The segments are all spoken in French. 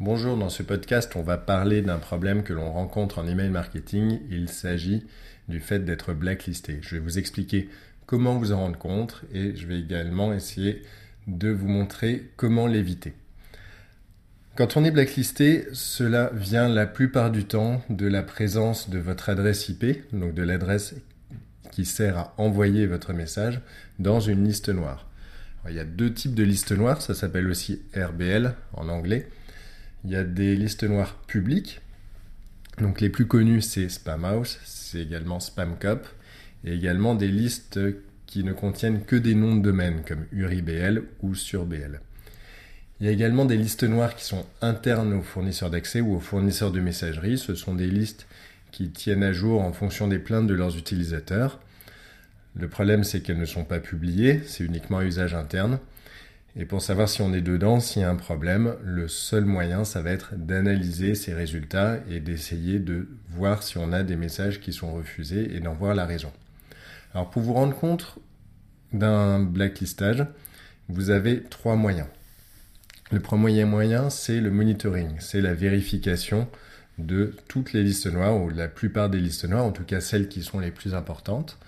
Bonjour, dans ce podcast, on va parler d'un problème que l'on rencontre en email marketing. Il s'agit du fait d'être blacklisté. Je vais vous expliquer comment vous en rendre compte et je vais également essayer de vous montrer comment l'éviter. Quand on est blacklisté, cela vient la plupart du temps de la présence de votre adresse IP, donc de l'adresse qui sert à envoyer votre message dans une liste noire. il y a deux types de listes noires, ça s'appelle aussi RBL en anglais. Il y a des listes noires publiques. Donc les plus connus c'est Spamhaus, c'est également Spamcop et également des listes qui ne contiennent que des noms de domaine comme URIBL ou SurBL. Il y a également des listes noires qui sont internes aux fournisseurs d'accès ou aux fournisseurs de messagerie. Ce sont des listes qui tiennent à jour en fonction des plaintes de leurs utilisateurs. Le problème, c'est qu'elles ne sont pas publiées, c'est uniquement à usage interne. Et pour savoir si on est dedans, s'il y a un problème, le seul moyen, ça va être d'analyser ces résultats et d'essayer de voir si on a des messages qui sont refusés et d'en voir la raison. Alors pour vous rendre compte d'un blacklistage, vous avez trois moyens. Le premier moyen, c'est le monitoring, c'est la vérification de toutes les listes noires, ou la plupart des listes noires, en tout cas celles qui sont les plus importantes,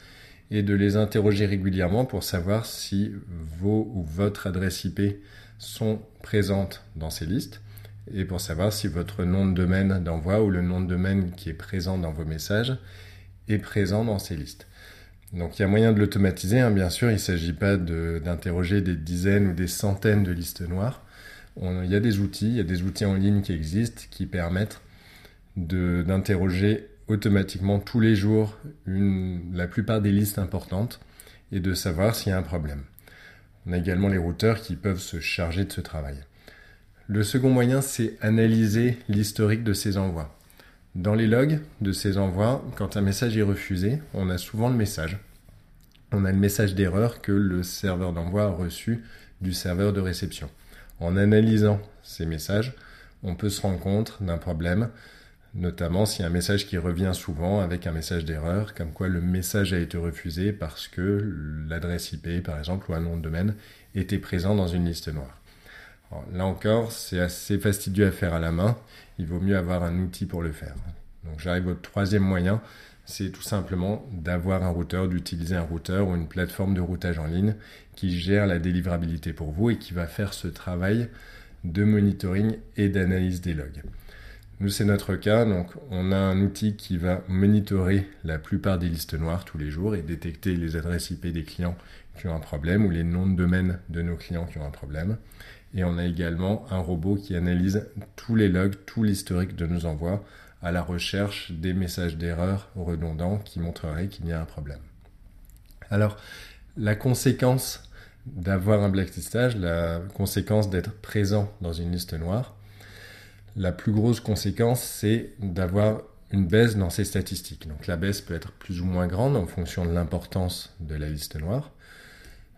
et de les interroger régulièrement pour savoir si vos ou votre adresse IP sont présentes dans ces listes, et pour savoir si votre nom de domaine d'envoi ou le nom de domaine qui est présent dans vos messages est présent dans ces listes. Donc il y a moyen de l'automatiser, hein. bien sûr, il ne s'agit pas d'interroger des dizaines ou des centaines de listes noires, il y a des outils, il y a des outils en ligne qui existent qui permettent d'interroger automatiquement tous les jours la plupart des listes importantes et de savoir s'il y a un problème. On a également les routeurs qui peuvent se charger de ce travail. Le second moyen, c'est analyser l'historique de ces envois. Dans les logs de ces envois, quand un message est refusé, on a souvent le message. On a le message d'erreur que le serveur d'envoi a reçu du serveur de réception. En analysant ces messages, on peut se rendre compte d'un problème, notamment s'il y a un message qui revient souvent avec un message d'erreur, comme quoi le message a été refusé parce que l'adresse IP, par exemple, ou un nom de domaine était présent dans une liste noire. là encore, c'est assez fastidieux à faire à la main. Il vaut mieux avoir un outil pour le faire. Donc j'arrive au troisième moyen, c'est tout simplement d'avoir un routeur, d'utiliser un routeur ou une plateforme de routage en ligne qui gère la délivrabilité pour vous et qui va faire ce travail de monitoring et d'analyse des logs. Nous, c'est notre cas, donc on a un outil qui va monitorer la plupart des listes noires tous les jours et détecter les adresses IP des clients qui ont un problème ou les noms de domaine de nos clients qui ont un problème. Et on a également un robot qui analyse tous les logs, tout l'historique de nos envois à la recherche des messages d'erreur redondants qui montreraient qu'il y a un problème. Alors, la conséquence d'avoir un blacklistage, la conséquence d'être présent dans une liste noire, la plus grosse conséquence, c'est d'avoir une baisse dans ces statistiques. Donc la baisse peut être plus ou moins grande en fonction de l'importance de la liste noire.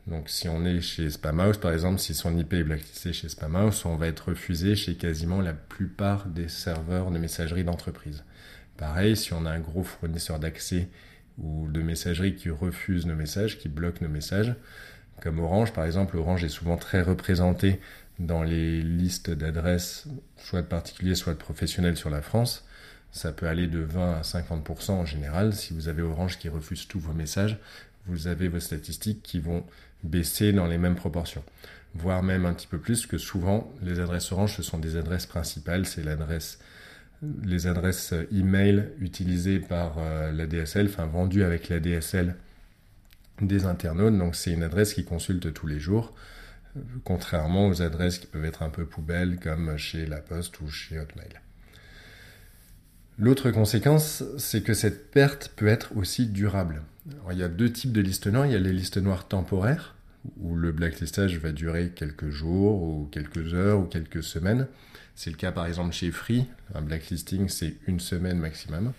Donc si on est chez Spamhaus, par exemple, si son IP est blacklisté chez Spamhaus, on va être refusé chez quasiment la plupart des serveurs de messagerie d'entreprise. Pareil, si on a un gros fournisseur d'accès ou de messagerie qui refuse nos messages, qui bloque nos messages, comme Orange par exemple, Orange est souvent très représenté dans les listes d'adresses, soit de particuliers, soit de professionnels sur la France. Ça peut aller de 20 à 50% en général. Si vous avez Orange qui refuse tous vos messages, vous avez vos statistiques qui vont baisser dans les mêmes proportions, voire même un petit peu plus, que souvent les adresses Orange, ce sont des adresses principales, c'est l'adresse, les adresses email utilisées par euh, la DSL, enfin vendues avec la DSL des internautes, donc c'est une adresse qu'ils consultent tous les jours, contrairement aux adresses qui peuvent être un peu poubelles comme chez La Poste ou chez Hotmail. L'autre conséquence, c'est que cette perte peut être aussi durable il y a deux types de listes noires. Il y a les listes noires temporaires, où le blacklistage va durer quelques jours, ou quelques heures, ou quelques semaines. C'est le cas par exemple chez Free. Un blacklisting, c'est une semaine maximum.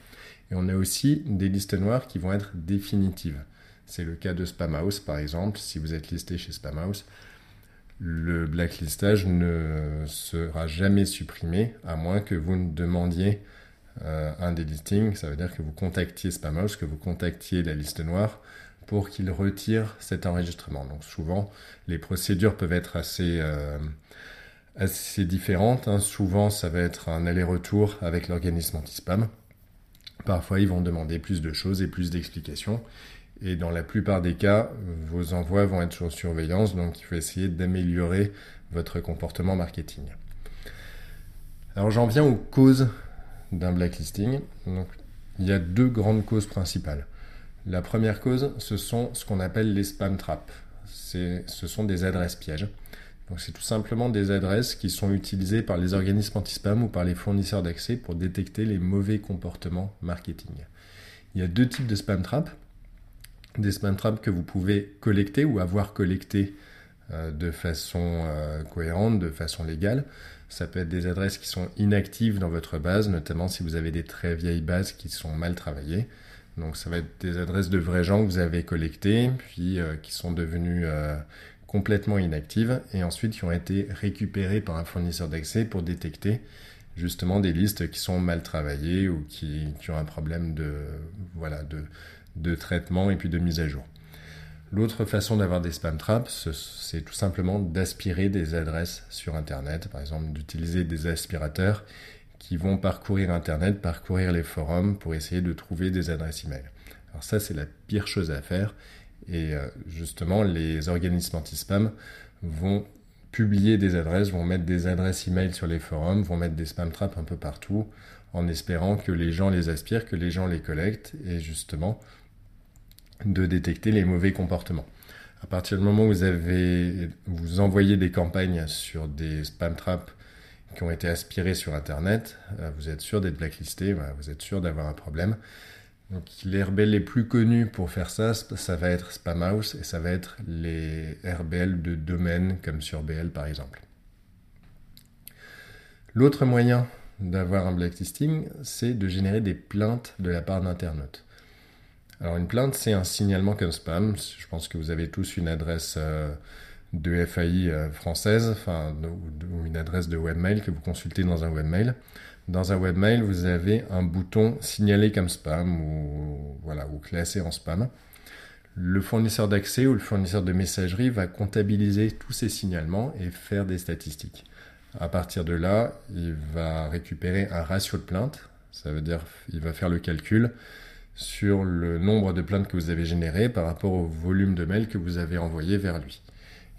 Et on a aussi des listes noires qui vont être définitives. C'est le cas de Spamhaus par exemple. Si vous êtes listé chez Spamhaus, le blacklistage ne sera jamais supprimé à moins que vous ne demandiez euh, un des listings, ça veut dire que vous contactiez Spamhaus, que vous contactiez la liste noire pour qu'il retire cet enregistrement. Donc souvent, les procédures peuvent être assez, euh, différentes. Hein. Souvent, ça va être un aller-retour avec l'organisme anti-spam. Parfois, ils vont demander plus de choses et plus d'explications. Et dans la plupart des cas, vos envois vont être sur surveillance, donc il faut essayer d'améliorer votre comportement marketing. Alors j'en viens aux causes d'un blacklisting. Donc, il y a deux grandes causes principales. La première cause, ce sont ce qu'on appelle les spam traps. Ce sont des adresses pièges. Donc c'est tout simplement des adresses qui sont utilisées par les organismes anti-spam ou par les fournisseurs d'accès pour détecter les mauvais comportements marketing. Il y a deux types de spam traps. Des spam traps que vous pouvez collecter ou avoir collecté euh, de façon euh, cohérente, de façon légale. Ça peut être des adresses qui sont inactives dans votre base, notamment si vous avez des très vieilles bases qui sont mal travaillées. Donc ça va être des adresses de vrais gens que vous avez collectées, puis euh, qui sont devenues complètement inactives et ensuite qui ont été récupérées par un fournisseur d'accès pour détecter justement des listes qui sont mal travaillées ou qui, ont un problème de, voilà, de, de traitement et puis de mise à jour. L'autre façon d'avoir des spam traps, c'est tout simplement d'aspirer des adresses sur Internet, par exemple d'utiliser des aspirateurs qui vont parcourir Internet, parcourir les forums pour essayer de trouver des adresses email. Alors ça, c'est la pire chose à faire et euh, justement, les organismes anti-spam vont publier des adresses, vont mettre des adresses email sur les forums, vont mettre des spam traps un peu partout, en espérant que les gens les aspirent, que les gens les collectent, et justement de détecter les mauvais comportements. À partir du moment où vous avez, vous envoyez des campagnes sur des spam traps qui ont été aspirés sur Internet, euh, vous êtes sûr d'être blacklisté, vous êtes sûr d'avoir un problème. Donc les RBL les plus connus pour faire ça, ça va être Spamhaus et ça va être les RBL de domaine comme sur BL par exemple. L'autre moyen d'avoir un blacklisting, c'est de générer des plaintes de la part d'internautes. Alors une plainte, c'est un signalement comme spam. Je pense que vous avez tous une adresse euh, de FAI euh, française, ou une adresse de webmail que vous consultez dans un webmail. Dans un webmail, vous avez un bouton signaler comme spam ou, voilà, ou classé en spam. Le fournisseur d'accès ou le fournisseur de messagerie va comptabiliser tous ces signalements et faire des statistiques. À partir de là, il va récupérer un ratio de plaintes. Ça veut dire il va faire le calcul sur le nombre de plaintes que vous avez générées par rapport au volume de mails que vous avez envoyé vers lui.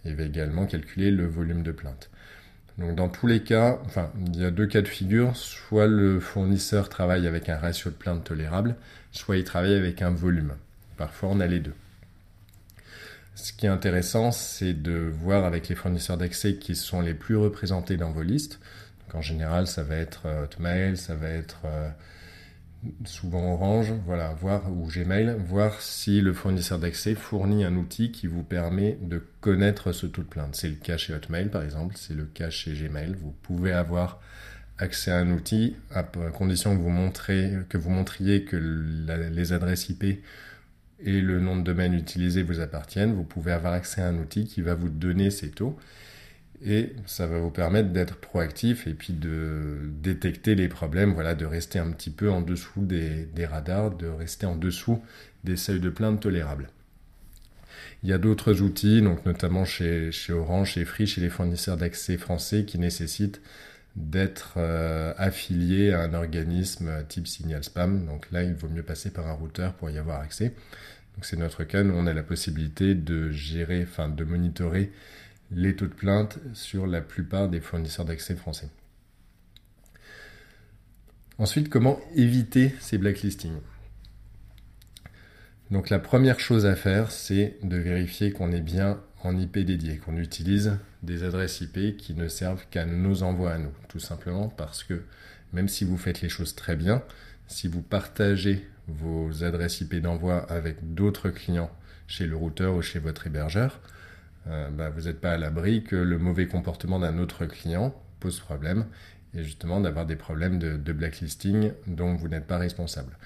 Il va également calculer le volume de plaintes. Donc dans tous les cas, enfin, il y a deux cas de figure. Soit le fournisseur travaille avec un ratio de plainte tolérable, soit il travaille avec un volume. Parfois, on a les deux. Ce qui est intéressant, c'est de voir avec les fournisseurs d'accès qui sont les plus représentés dans vos listes. Donc en général, ça va être euh, Hotmail, ça va être euh, souvent Orange, voilà, voir ou Gmail, voir si le fournisseur d'accès fournit un outil qui vous permet de connaître ce taux de plainte. C'est le cas chez Hotmail par exemple, c'est le cas chez Gmail. Vous pouvez avoir accès à un outil à condition que vous, montrez, que vous montriez que les adresses IP et le nom de domaine utilisé vous appartiennent. Vous pouvez avoir accès à un outil qui va vous donner ces taux et ça va vous permettre d'être proactif et puis de détecter les problèmes, voilà, de rester un petit peu en dessous des, radars, de rester en dessous des seuils de plainte tolérables. Il y a d'autres outils, donc notamment chez, Orange, chez Free, chez les fournisseurs d'accès français qui nécessitent d'être euh, affilié à un organisme type Signal Spam. Donc là, il vaut mieux passer par un routeur pour y avoir accès. Donc c'est notre cas, nous on a la possibilité de gérer, enfin de monitorer les taux de plainte sur la plupart des fournisseurs d'accès français. Ensuite, comment éviter ces blacklistings Donc la première chose à faire, c'est de vérifier qu'on est bien en IP dédié, qu'on utilise des adresses IP qui ne servent qu'à nos envois à nous, tout simplement parce que même si vous faites les choses très bien, si vous partagez vos adresses IP d'envoi avec d'autres clients chez le routeur ou chez votre hébergeur, euh, bah, vous n'êtes pas à l'abri que le mauvais comportement d'un autre client pose problème et justement d'avoir des problèmes de, blacklisting dont vous n'êtes pas responsable.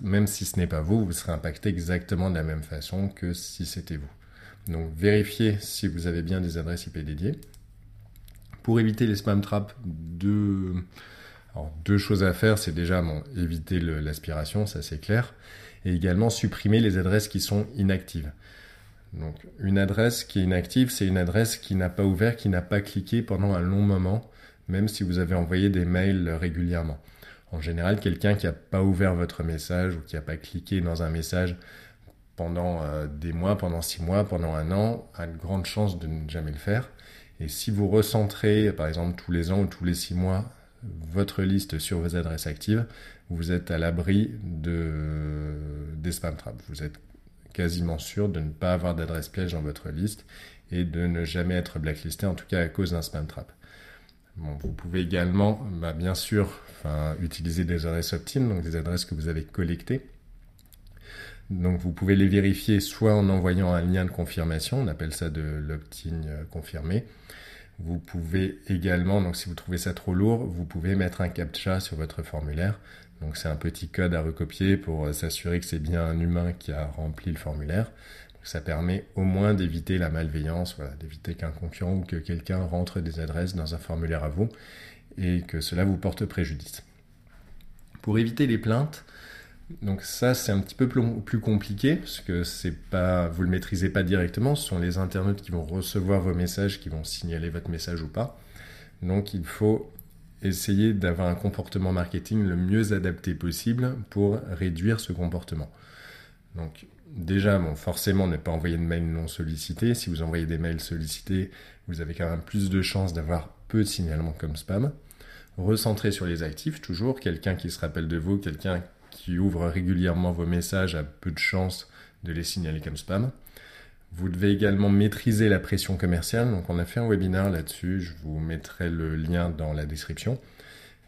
même si ce n'est pas vous, vous serez impacté exactement de la même façon que si c'était vous. Donc vérifiez si vous avez bien des adresses IP dédiées. Pour éviter les spam traps, deux, deux choses à faire, c'est déjà éviter l'aspiration, ça c'est clair, et également supprimer les adresses qui sont inactives. Donc une adresse qui est inactive, c'est une adresse qui n'a pas ouvert, qui n'a pas cliqué pendant un long moment, même si vous avez envoyé des mails régulièrement. En général, quelqu'un qui n'a pas ouvert votre message ou qui n'a pas cliqué dans un message pendant euh, des mois, pendant six mois, pendant un an, a une grande chance de ne jamais le faire. Et si vous recentrez, par exemple, tous les ans ou tous les six mois, votre liste sur vos adresses actives, vous êtes à l'abri de, des spam traps. Vous êtes quasiment sûr de ne pas avoir d'adresse piège dans votre liste et de ne jamais être blacklisté, en tout cas à cause d'un spam trap. vous pouvez également, bah, bien sûr, utiliser des adresses opt-in, donc des adresses que vous avez collectées. Donc vous pouvez les vérifier soit en envoyant un lien de confirmation, on appelle ça de l'opt-in euh, confirmé. Vous pouvez également, donc si vous trouvez ça trop lourd, vous pouvez mettre un captcha sur votre formulaire. Donc c'est un petit code à recopier pour euh, s'assurer que c'est bien un humain qui a rempli le formulaire. ça permet au moins d'éviter la malveillance, d'éviter qu'un concurrent ou que quelqu'un rentre des adresses dans un formulaire à vous et que cela vous porte préjudice. Pour éviter les plaintes, donc ça c'est un petit peu plus compliqué parce que c'est pas vous le maîtrisez pas directement, ce sont les internautes qui vont recevoir vos messages qui vont signaler votre message ou pas. Donc il faut essayer d'avoir un comportement marketing le mieux adapté possible pour réduire ce comportement. Donc déjà, bon, forcément, ne pas envoyer de mails non sollicités. Si vous envoyez des mails sollicités, vous avez quand même plus de chances d'avoir peu de signalements comme spam. Recentrer sur les actifs, toujours. Quelqu'un qui se rappelle de vous, quelqu'un qui ouvre régulièrement vos messages a peu de chances de les signaler comme spam. Vous devez également maîtriser la pression commerciale. Donc, on a fait un webinaire là-dessus. Je vous mettrai le lien dans la description.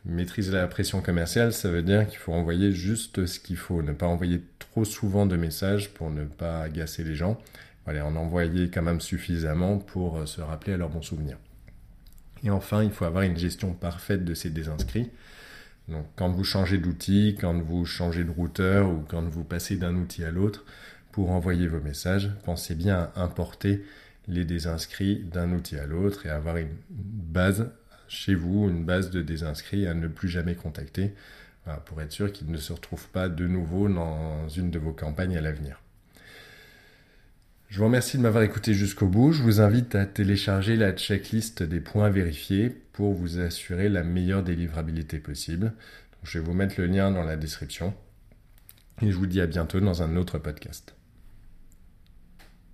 Maîtriser la pression commerciale, ça veut dire qu'il faut envoyer juste ce qu'il faut. Ne pas envoyer trop souvent de messages pour ne pas agacer les gens. En envoyer quand même suffisamment pour euh, se rappeler à leur bon souvenir. Et enfin, il faut avoir une gestion parfaite de ces désinscrits. Donc, quand vous changez d'outil, quand vous changez de routeur ou quand vous passez d'un outil à l'autre, pour envoyer vos messages, pensez bien à importer les désinscrits d'un outil à l'autre et avoir une base chez vous, une base de désinscrits à ne plus jamais contacter pour être sûr qu'ils ne se retrouvent pas de nouveau dans une de vos campagnes à l'avenir. Je vous remercie de m'avoir écouté jusqu'au bout. Je vous invite à télécharger la checklist des points vérifiés pour vous assurer la meilleure délivrabilité possible. je vais vous mettre le lien dans la description. Et je vous dis à bientôt dans un autre podcast.